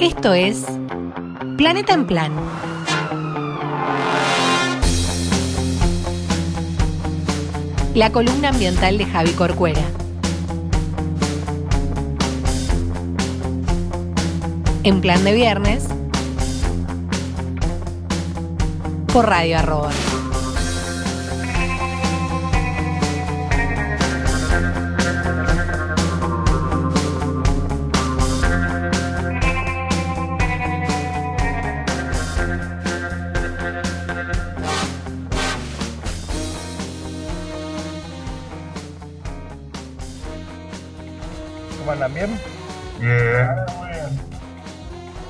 Esto es Planeta en Plan. La columna ambiental de Javi Corcuera. En plan de viernes. Por Radio Arroba. ¿Cómo bien? Bien.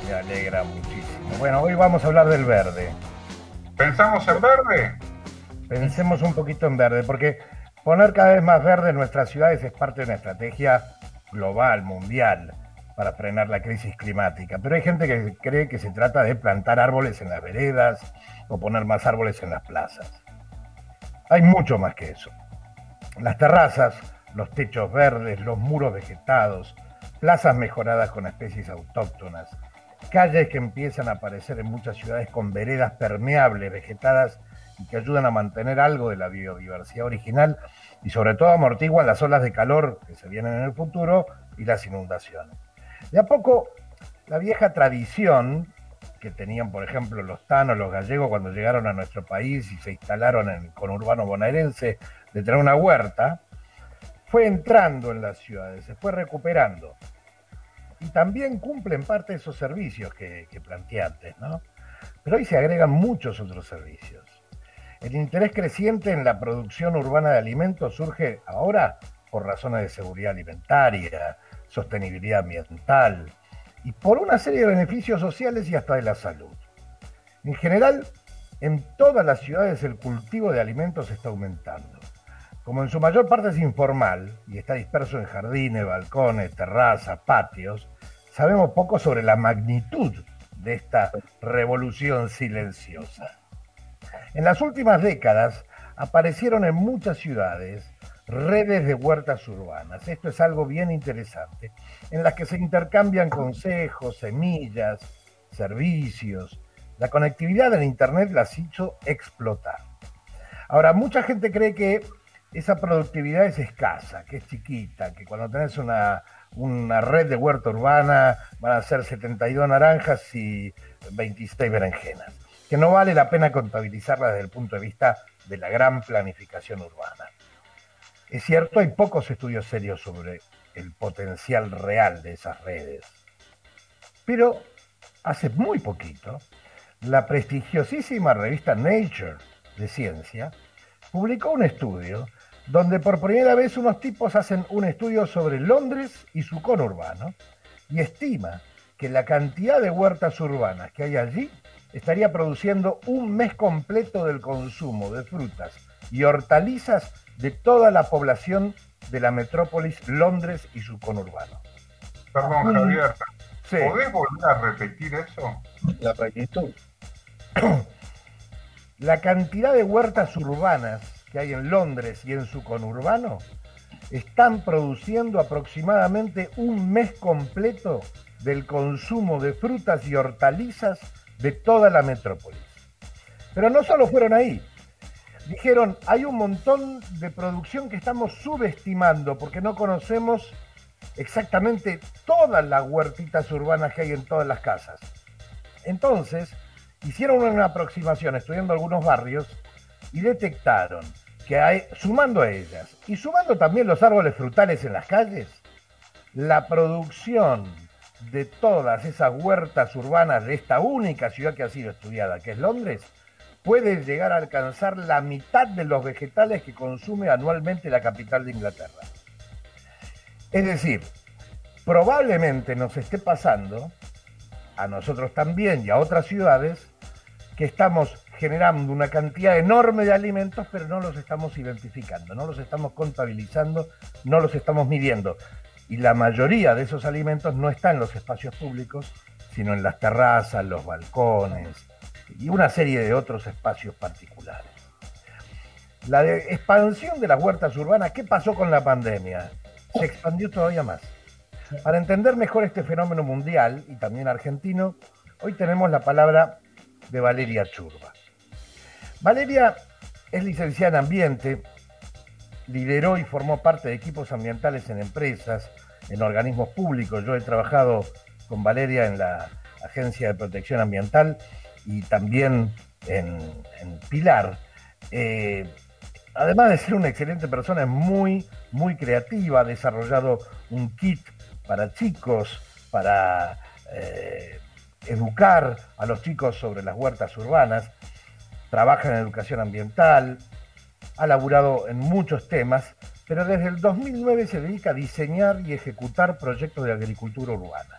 Me alegra muchísimo. Bueno, hoy vamos a hablar del verde. ¿Pensamos en verde? Pensemos un poquito en verde, porque poner cada vez más verde en nuestras ciudades es parte de una estrategia global, mundial, para frenar la crisis climática. Pero hay gente que cree que se trata de plantar árboles en las veredas o poner más árboles en las plazas. Hay mucho más que eso. Las terrazas, los techos verdes, los muros vegetados, plazas mejoradas con especies autóctonas, calles que empiezan a aparecer en muchas ciudades con veredas permeables, vegetadas y que ayudan a mantener algo de la biodiversidad original y sobre todo amortiguan las olas de calor que se vienen en el futuro y las inundaciones. De a poco, la vieja tradición que tenían, por ejemplo, los tanos, los gallegos cuando llegaron a nuestro país y se instalaron en conurbano bonaerense de tener una huerta, fue entrando en las ciudades, se fue recuperando. Y también cumplen parte de esos servicios que, que planteé antes, ¿no? Pero hoy se agregan muchos otros servicios. El interés creciente en la producción urbana de alimentos surge ahora por razones de seguridad alimentaria, sostenibilidad ambiental y por una serie de beneficios sociales y hasta de la salud. En general, en todas las ciudades el cultivo de alimentos está aumentando. Como en su mayor parte es informal y está disperso en jardines, balcones, terrazas, patios, sabemos poco sobre la magnitud de esta revolución silenciosa. En las últimas décadas aparecieron en muchas ciudades redes de huertas urbanas. Esto es algo bien interesante, en las que se intercambian consejos, semillas, servicios. La conectividad del Internet las hizo explotar. Ahora, mucha gente cree que esa productividad es escasa, que es chiquita, que cuando tenés una, una red de huerta urbana van a ser 72 naranjas y 26 berenjenas, que no vale la pena contabilizarla desde el punto de vista de la gran planificación urbana. Es cierto, hay pocos estudios serios sobre el potencial real de esas redes, pero hace muy poquito, la prestigiosísima revista Nature de Ciencia publicó un estudio donde por primera vez unos tipos hacen un estudio sobre Londres y su conurbano y estima que la cantidad de huertas urbanas que hay allí estaría produciendo un mes completo del consumo de frutas y hortalizas de toda la población de la metrópolis Londres y su conurbano. Perdón, Javier. Sí. ¿Podés volver a repetir eso? La magnitud. La cantidad de huertas urbanas que hay en Londres y en su conurbano están produciendo aproximadamente un mes completo del consumo de frutas y hortalizas de toda la metrópolis. Pero no solo fueron ahí. Dijeron, hay un montón de producción que estamos subestimando porque no conocemos exactamente todas las huertitas urbanas que hay en todas las casas. Entonces, hicieron una aproximación estudiando algunos barrios y detectaron que hay, sumando a ellas y sumando también los árboles frutales en las calles, la producción de todas esas huertas urbanas de esta única ciudad que ha sido estudiada, que es Londres, puede llegar a alcanzar la mitad de los vegetales que consume anualmente la capital de Inglaterra. Es decir, probablemente nos esté pasando, a nosotros también y a otras ciudades, que estamos generando una cantidad enorme de alimentos, pero no los estamos identificando, no los estamos contabilizando, no los estamos midiendo. Y la mayoría de esos alimentos no están en los espacios públicos, sino en las terrazas, los balcones y una serie de otros espacios particulares. La expansión de las huertas urbanas, ¿qué pasó con la pandemia? Se expandió todavía más. Para entender mejor este fenómeno mundial y también argentino, hoy tenemos la palabra de Valeria Churba. Valeria es licenciada en Ambiente, lideró y formó parte de equipos ambientales en empresas, en organismos públicos. Yo he trabajado con Valeria en la Agencia de Protección Ambiental y también en, Pilar. Eh, además de ser una excelente persona, es muy, muy creativa, ha desarrollado un kit para chicos, para eh, educar a los chicos sobre las huertas urbanas, trabaja en educación ambiental, ha laburado en muchos temas, pero desde el 2009 se dedica a diseñar y ejecutar proyectos de agricultura urbana.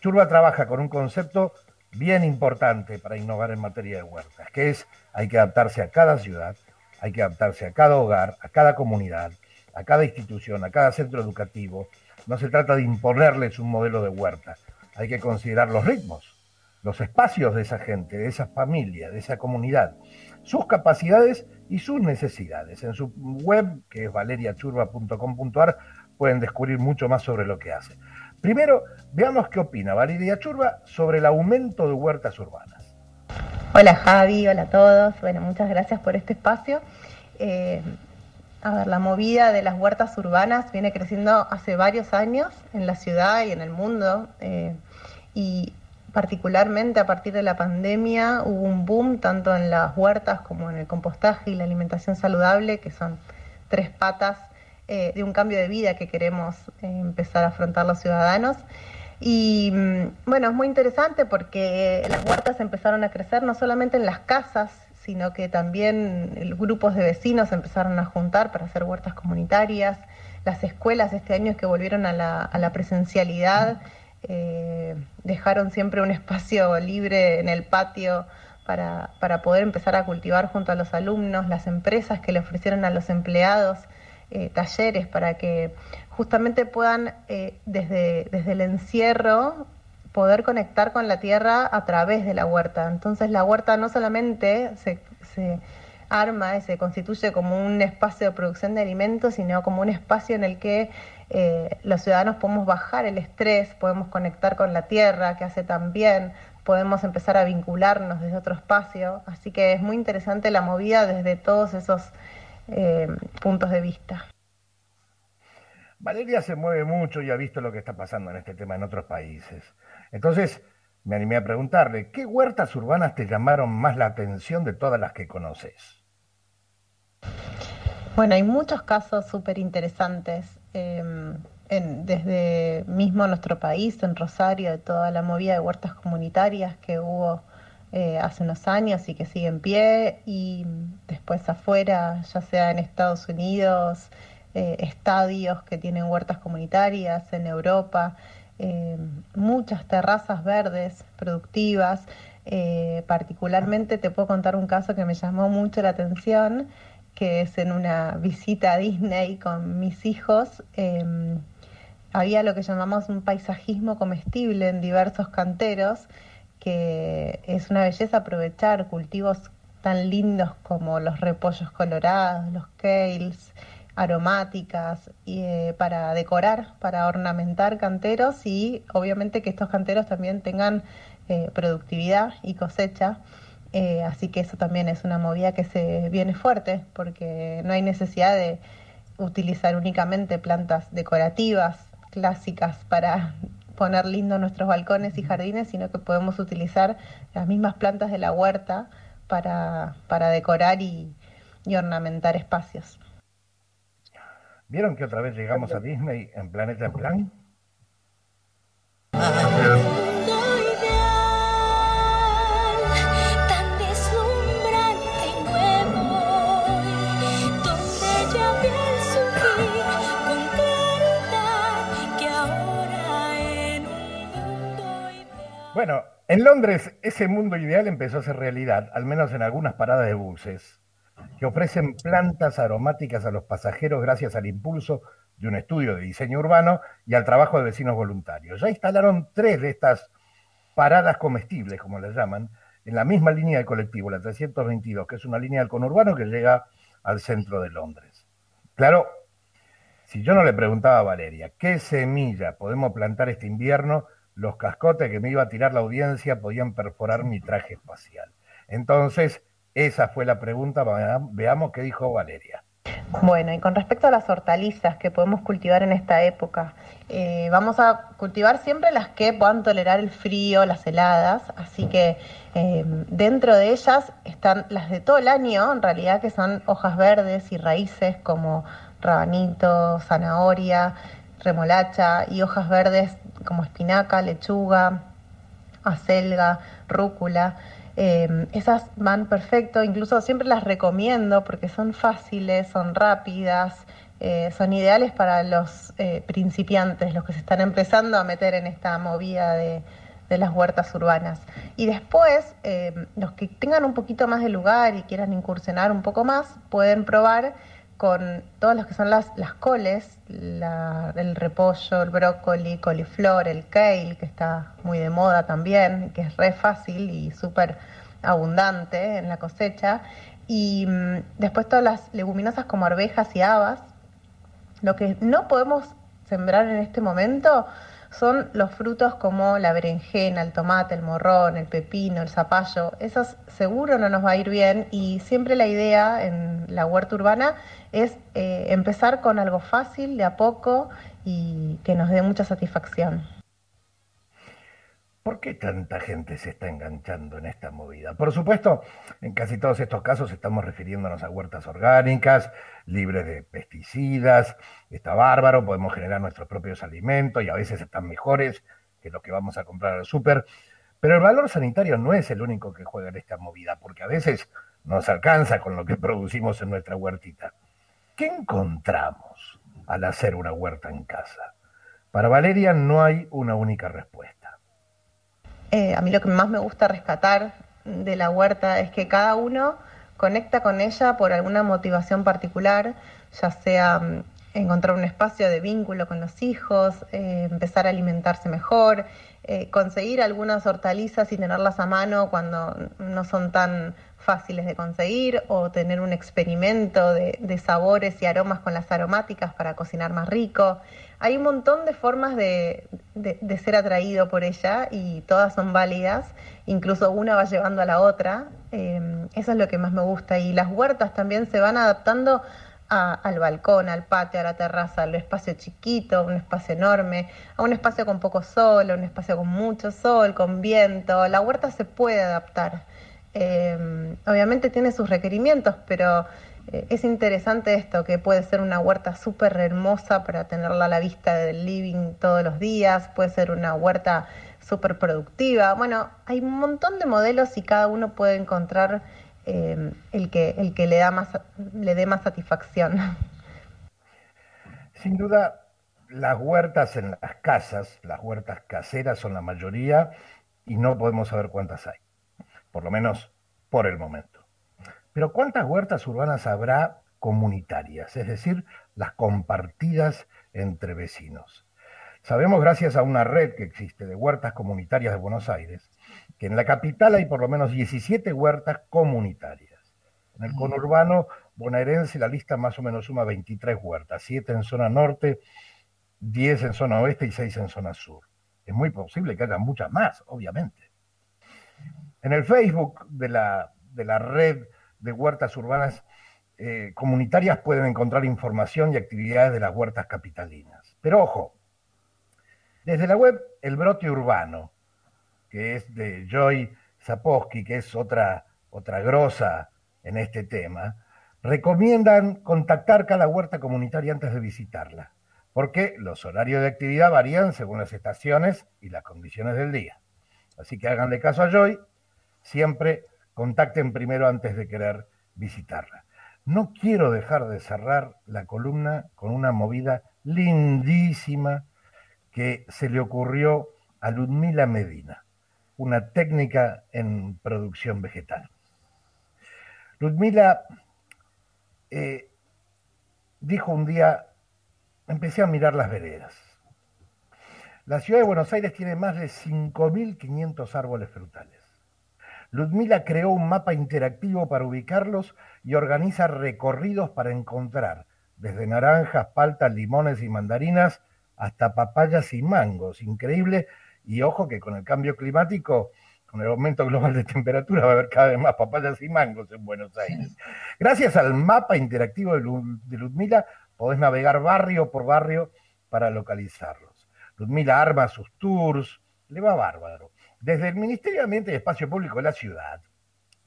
Churba trabaja con un concepto bien importante para innovar en materia de huertas, que es hay que adaptarse a cada ciudad, hay que adaptarse a cada hogar, a cada comunidad, a cada institución, a cada centro educativo. No se trata de imponerles un modelo de huerta, hay que considerar los ritmos, los espacios de esa gente, de esa familia, de esa comunidad, sus capacidades y sus necesidades. En su web, que es valeriachurba.com.ar, pueden descubrir mucho más sobre lo que hace. Primero, veamos qué opina Valeria Churba sobre el aumento de huertas urbanas. Hola Javi, hola a todos. Bueno, muchas gracias por este espacio. Eh, a ver, la movida de las huertas urbanas viene creciendo hace varios años en la ciudad y en el mundo. Eh, y particularmente a partir de la pandemia hubo un boom tanto en las huertas como en el compostaje y la alimentación saludable, que son tres patas eh, de un cambio de vida que queremos eh, empezar a afrontar los ciudadanos. Y mm, bueno, es muy interesante porque las huertas empezaron a crecer no solamente en las casas, sino que también grupos de vecinos empezaron a juntar para hacer huertas comunitarias. Las escuelas este año que volvieron a la, a la presencialidad eh, dejaron siempre un espacio libre en el patio para, poder empezar a cultivar junto a los alumnos, las empresas que le ofrecieron a los empleados eh, talleres para que justamente puedan eh, desde, desde el encierro poder conectar con la tierra a través de la huerta. Entonces la huerta no solamente se arma y se constituye como un espacio de producción de alimentos, sino como un espacio en el que eh, los ciudadanos podemos bajar el estrés, podemos conectar con la tierra, que hace tan bien, podemos empezar a vincularnos desde otro espacio. Así que es muy interesante la movida desde todos esos eh, puntos de vista. Valeria se mueve mucho y ha visto lo que está pasando en este tema en otros países. Entonces, me animé a preguntarle, ¿qué huertas urbanas te llamaron más la atención de todas las que conoces? Bueno, hay muchos casos súper interesantes. Em, desde mismo nuestro país, en Rosario, de toda la movida de huertas comunitarias que hubo eh, hace unos años y que sigue en pie, y después afuera, ya sea en Estados Unidos, eh, estadios que tienen huertas comunitarias, en Europa, em, muchas terrazas verdes productivas. Eh, particularmente te puedo contar un caso que me llamó mucho la atención, que es en una visita a Disney con mis hijos, em, había lo que llamamos un paisajismo comestible en diversos canteros, que es una belleza aprovechar cultivos tan lindos como los repollos colorados, los kales, aromáticas, y, eh, para decorar, para ornamentar canteros y obviamente que estos canteros también tengan eh, productividad y cosecha. Eh, así que eso también es una movida que se viene fuerte porque no hay necesidad de utilizar únicamente plantas decorativas clásicas para poner lindo nuestros balcones y jardines, sino que podemos utilizar las mismas plantas de la huerta para, decorar y, ornamentar espacios. ¿Vieron que otra vez llegamos a Disney en Planeta en Plan? Bueno, en Londres ese mundo ideal empezó a ser realidad, al menos en algunas paradas de buses, que ofrecen plantas aromáticas a los pasajeros gracias al impulso de un estudio de diseño urbano y al trabajo de vecinos voluntarios. Ya instalaron tres de estas paradas comestibles, como les llaman, en la misma línea de colectivo, la 322, que es una línea del conurbano que llega al centro de Londres. Claro, Si yo no le preguntaba a Valeria, ¿qué semilla podemos plantar este invierno? Los cascotes que me iba a tirar la audiencia podían perforar mi traje espacial. Entonces, esa fue la pregunta. Veamos qué dijo Valeria. Bueno, y con respecto a las hortalizas que podemos cultivar en esta época, eh, vamos a cultivar siempre las que puedan tolerar el frío, las heladas, así que eh, dentro de ellas están las de todo el año, en realidad que son hojas verdes y raíces como rabanito, zanahoria, remolacha y hojas verdes como espinaca, lechuga, acelga, rúcula. Eh, esas van perfecto, incluso siempre las recomiendo porque son fáciles, son rápidas, eh, son ideales para los eh, principiantes, los que se están empezando a meter en esta movida de, de las huertas urbanas. Y después, los que tengan un poquito más de lugar y quieran incursionar un poco más, pueden probar con todas las que son las, coles, el repollo, el brócoli, coliflor, el kale, que está muy de moda también, que es re fácil y súper abundante en la cosecha. Y mm, después todas las leguminosas como arvejas y habas. Lo que no podemos sembrar en este momento son los frutos como la berenjena, el tomate, el morrón, el pepino, el zapallo. Esos seguro no nos va a ir bien y siempre la idea en la huerta urbana es eh, empezar con algo fácil, de a poco y que nos dé mucha satisfacción. ¿Por qué tanta gente se está enganchando en esta movida? Por supuesto, en casi todos estos casos estamos refiriéndonos a huertas orgánicas, libres de pesticidas. Está bárbaro, podemos generar nuestros propios alimentos y a veces están mejores que los que vamos a comprar al súper. Pero el valor sanitario no es el único que juega en esta movida, porque a veces nos alcanza con lo que producimos en nuestra huertita. ¿Qué encontramos al hacer una huerta en casa? Para Valeria no hay una única respuesta. Eh, a mí lo que más me gusta rescatar de la huerta es que cada uno conecta con ella por alguna motivación particular, ya sea mm, encontrar un espacio de vínculo con los hijos, eh, empezar a alimentarse mejor, eh, conseguir algunas hortalizas y tenerlas a mano cuando no son tan fáciles de conseguir o tener un experimento de, sabores y aromas con las aromáticas para cocinar más rico. Hay un montón de formas de, ser atraído por ella y todas son válidas, incluso una va llevando a la otra. Em, eso es lo que más me gusta y las huertas también se van adaptando al balcón, al patio, a la terraza, al espacio chiquito, un espacio enorme, a un espacio con poco sol, a un espacio con mucho sol, con viento. La huerta se puede adaptar. Eh, obviamente tiene sus requerimientos, pero eh, es interesante esto, que puede ser una huerta súper hermosa para tenerla a la vista del living todos los días, puede ser una huerta súper productiva. Bueno, hay un montón de modelos y cada uno puede encontrar eh, el, que, el que le, da más, le dé más satisfacción. Sin duda, las huertas en las casas, las huertas caseras son la mayoría y no podemos saber cuántas hay por lo menos por el momento. Pero ¿cuántas huertas urbanas habrá comunitarias, es decir, las compartidas entre vecinos? Sabemos, gracias a una red que existe de huertas comunitarias de Buenos Aires, que en la capital hay por lo menos 17 huertas comunitarias. En el mm. conurbano bonaerense la lista más o menos suma 23 huertas, 7 en zona norte, 10 en zona oeste y 6 en zona sur. Es muy posible que haya muchas más, obviamente. En el Facebook de la, de la red de huertas urbanas eh, comunitarias pueden encontrar información y actividades de las huertas capitalinas. Pero ojo, desde la web El Brote Urbano, que es de Joy Zaposki, que es otra, otra grosa en este tema, recomiendan contactar cada huerta comunitaria antes de visitarla, porque los horarios de actividad varían según las estaciones y las condiciones del día. Así que háganle caso a Joy siempre contacten primero antes de querer visitarla. No quiero dejar de cerrar la columna con una movida lindísima que se le ocurrió a Ludmila Medina, una técnica en producción vegetal. Ludmila eh, dijo un día, empecé a mirar las veredas. La ciudad de Buenos Aires tiene más de 5.500 árboles frutales. Ludmila creó un mapa interactivo para ubicarlos y organiza recorridos para encontrar desde naranjas, paltas, limones y mandarinas hasta papayas y mangos. Increíble. Y ojo que con el cambio climático, con el aumento global de temperatura, va a haber cada vez más papayas y mangos en Buenos Aires. Gracias al mapa interactivo de Ludmila, podés navegar barrio por barrio para localizarlos. Ludmila arma sus tours, le va bárbaro. Desde el Ministerio de Ambiente y Espacio Público de la ciudad,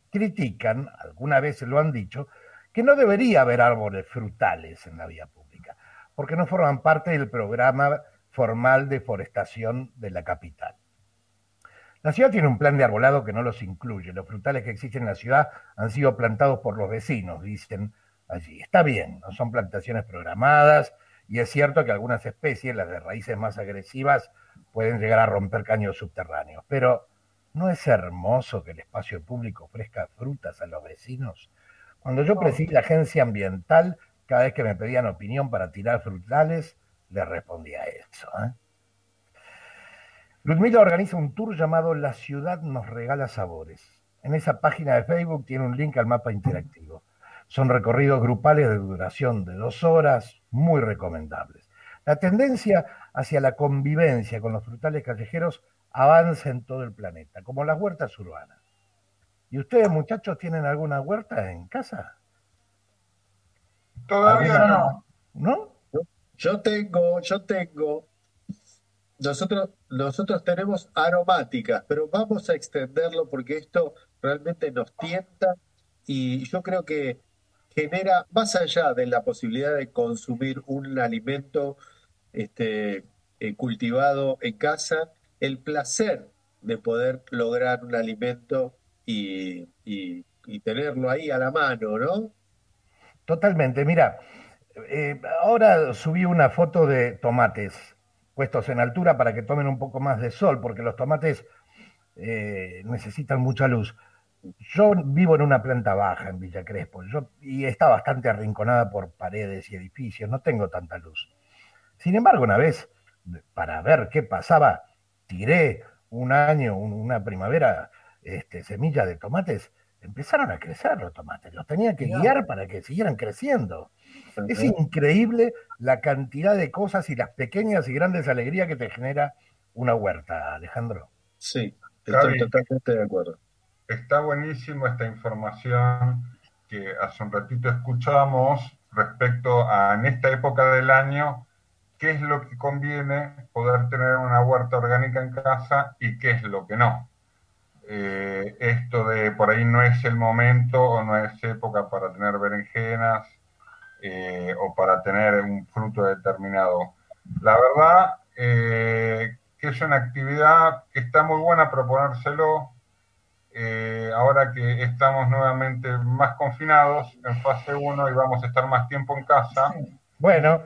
critican, alguna vez lo han dicho, que no debería haber árboles frutales en la vía pública, porque no forman parte del programa formal de forestación de la capital. La ciudad tiene un plan de arbolado que no los incluye. Los frutales que existen en la ciudad han sido plantados por los vecinos, dicen allí. Está bien, no son plantaciones programadas y es cierto que algunas especies, las de raíces más agresivas, pueden llegar a romper caños subterráneos. Pero ¿no es hermoso que el espacio público ofrezca frutas a los vecinos? Cuando yo presidí la agencia ambiental, cada vez que me pedían opinión para tirar frutales, les respondía eso. ¿eh? Ludmila organiza un tour llamado La ciudad nos regala sabores. En esa página de Facebook tiene un link al mapa interactivo. Son recorridos grupales de duración de dos horas, muy recomendables. La tendencia hacia la convivencia con los frutales callejeros avanza en todo el planeta, como las huertas urbanas. ¿Y ustedes, muchachos, tienen alguna huerta en casa? Todavía no. ¿No? Yo tengo, yo tengo. Nosotros, nosotros tenemos aromáticas, pero vamos a extenderlo porque esto realmente nos tienta y yo creo que genera, más allá de la posibilidad de consumir un alimento este, eh, cultivado en casa, el placer de poder lograr un alimento y, tenerlo ahí a la mano, ¿no? Totalmente, mira, eh, ahora subí una foto de tomates puestos en altura para que tomen un poco más de sol, porque los tomates eh, necesitan mucha luz. Yo vivo en una planta baja en Villa Crespo y está bastante arrinconada por paredes y edificios, no tengo tanta luz. Sin embargo, una vez, para ver qué pasaba, tiré un año, una primavera, este, semilla de tomates, empezaron a crecer los tomates, los tenía que guiar para que siguieran creciendo. Es increíble la cantidad de cosas y las pequeñas y grandes alegrías que te genera una huerta, Alejandro. Sí, estoy totalmente de acuerdo. Está buenísimo esta información que hace un ratito escuchamos respecto a en esta época del año qué es lo que conviene poder tener una huerta orgánica en casa y qué es lo que no. Eh, esto de por ahí no es el momento o no es época para tener berenjenas eh, o para tener un fruto determinado. La verdad eh, que es una actividad que está muy buena proponérselo, ahora que estamos nuevamente más confinados en fase 1 y vamos a estar más tiempo en casa. Bueno,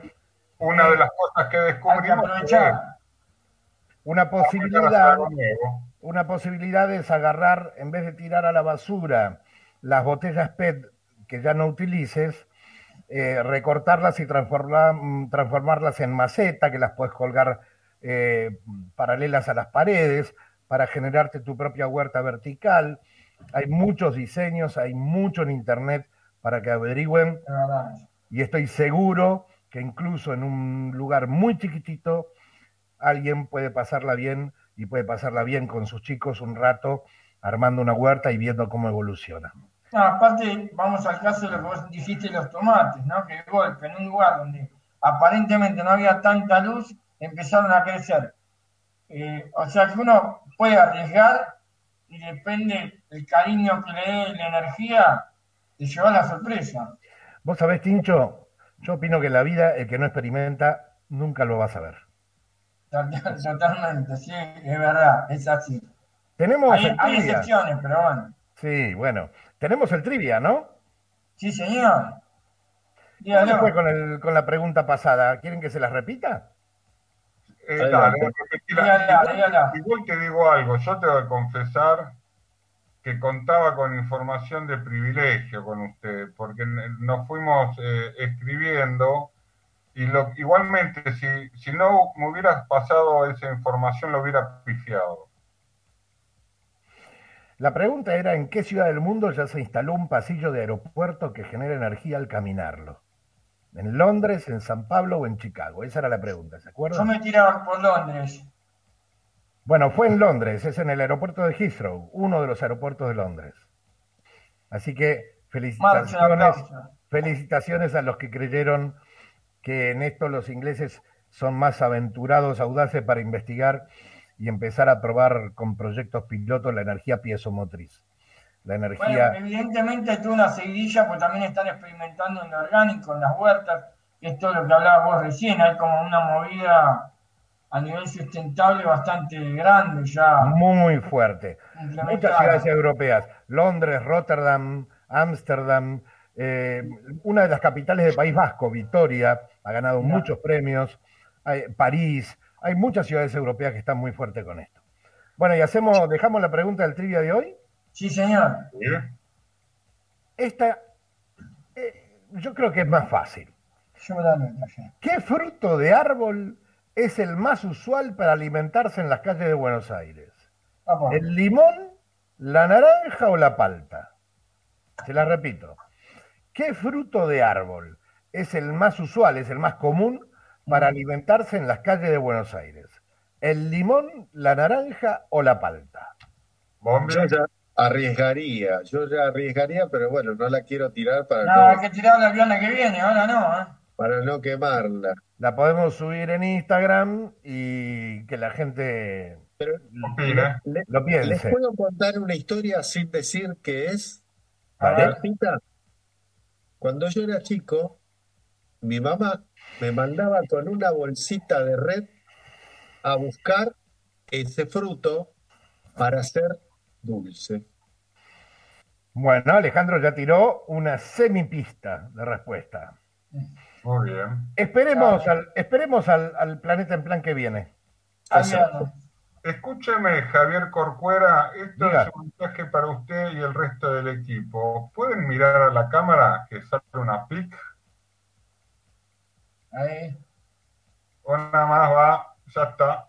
una de las cosas que descubrimos es una posibilidad, una posibilidad es agarrar, en vez de tirar a la basura las botellas PET que ya no utilices, eh, recortarlas y transformarlas en maceta, que las puedes colgar eh, paralelas a las paredes, para generarte tu propia huerta vertical. Hay muchos diseños, hay mucho en internet para que averigüen. Y estoy seguro que incluso en un lugar muy chiquitito, alguien puede pasarla bien y puede pasarla bien con sus chicos un rato armando una huerta y viendo cómo evoluciona. aparte, vamos al caso de lo que vos dijiste los tomates, ¿no? Que de golpe, en un lugar donde aparentemente no había tanta luz, empezaron a crecer. Eh, o sea que uno puede arriesgar y depende el cariño que le dé la energía, te lleva la sorpresa. Vos sabés, Tincho, yo opino que en la vida el que no experimenta nunca lo va a saber. Totalmente, sí, es verdad, es así. Tenemos hay, hay excepciones, pero bueno. Sí, bueno. Tenemos el trivia, ¿no? Sí, señor. ¿Cómo fue con, el, con la pregunta pasada? ¿Quieren que se las repita? Eh, igual, te digo algo, yo te voy a confesar que contaba con información de privilegio con usted, porque nos fuimos eh, escribiendo y lo, igualmente si, si no me hubieras pasado esa información lo hubiera pifiado. La pregunta era en qué ciudad del mundo ya se instaló un pasillo de aeropuerto que genera energía al caminarlo. ¿En Londres, en San Pablo o en Chicago? Esa era la pregunta, ¿se Yo acuerdan? me tiraba por Londres. Bueno, fue en Londres, es en el aeropuerto de Heathrow, uno de los aeropuertos de Londres. Así que felicitaciones, felicitaciones a los que creyeron que en esto los ingleses son más aventurados, audaces para investigar y empezar a probar con proyectos pilotos la energía piezomotriz. La Bueno, energía, evidentemente tuvo una seguidilla, pues también están experimentando en lo orgánico, en las huertas, que es todo lo que hablabas vos recién, hay como una movida a nivel sustentable bastante grande ya muy fuerte. Muchas ciudades europeas, Londres, Rotterdam, Ámsterdam, eh, una de las capitales del País Vasco, Vitoria, ha ganado muchos premios, hay- París, hay muchas ciudades europeas que están muy fuertes con esto. Bueno, y hacemos, dejamos la pregunta del trivia de hoy. Sí, señor. Esta, eh, yo creo que es más fácil. Yo me. ¿Qué fruto de árbol es el más usual para alimentarse en las calles de Buenos Aires? Vamos. ¿El limón, la naranja o la palta? Se la repito. ¿Qué fruto de árbol es el más usual, es el más común para alimentarse en las calles de Buenos Aires? ¿El limón, la naranja o la palta? Yo ya arriesgaría, yo ya arriesgaría, pero bueno, no la quiero tirar para No, hay que tirarla el viernes que viene, ahora no, ¿eh? Para no quemarla. La podemos subir en Instagram y que la gente Pero opine. le- lo les piense. puedo contar una historia sin decir qué es. Martita, Cuando yo era chico, mi mamá me mandaba con una bolsita de red a buscar ese fruto para hacer dulce. Bueno, Alejandro ya tiró una semipista de respuesta. Muy bien. Esperemos, al, esperemos al, al planeta en plan que viene. Viernes. Escúcheme, Javier Corcuera, esto Diga. es un mensaje para usted y el resto del equipo. ¿Pueden mirar a la cámara que sale una pic? Ahí. Una más va, ya está.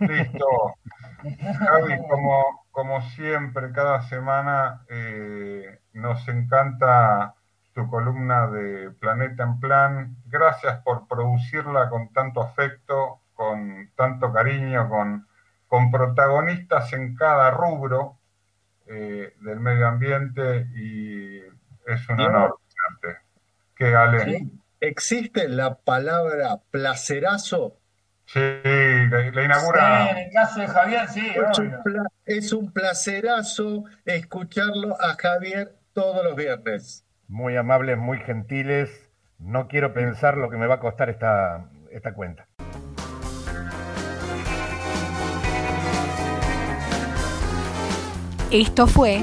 Listo. Javi, como, como siempre, cada semana eh, nos encanta tu columna de Planeta en Plan. Gracias por producirla con tanto afecto, con tanto cariño, con, con protagonistas en cada rubro eh, del medio ambiente y es un honor. ¿Qué, Ale? Sí. ¿Existe la palabra placerazo? Sí, la, la inaugura. Sí, en el caso de Javier, sí, un, es un placerazo escucharlo a Javier todos los viernes. Muy amables, muy gentiles. No quiero pensar lo que me va a costar esta, esta cuenta. Esto fue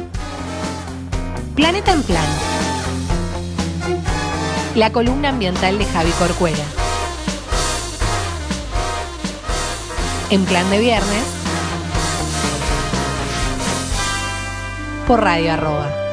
Planeta en Plan. La columna ambiental de Javi Corcuera. En plan de viernes. Por Radio Arroba.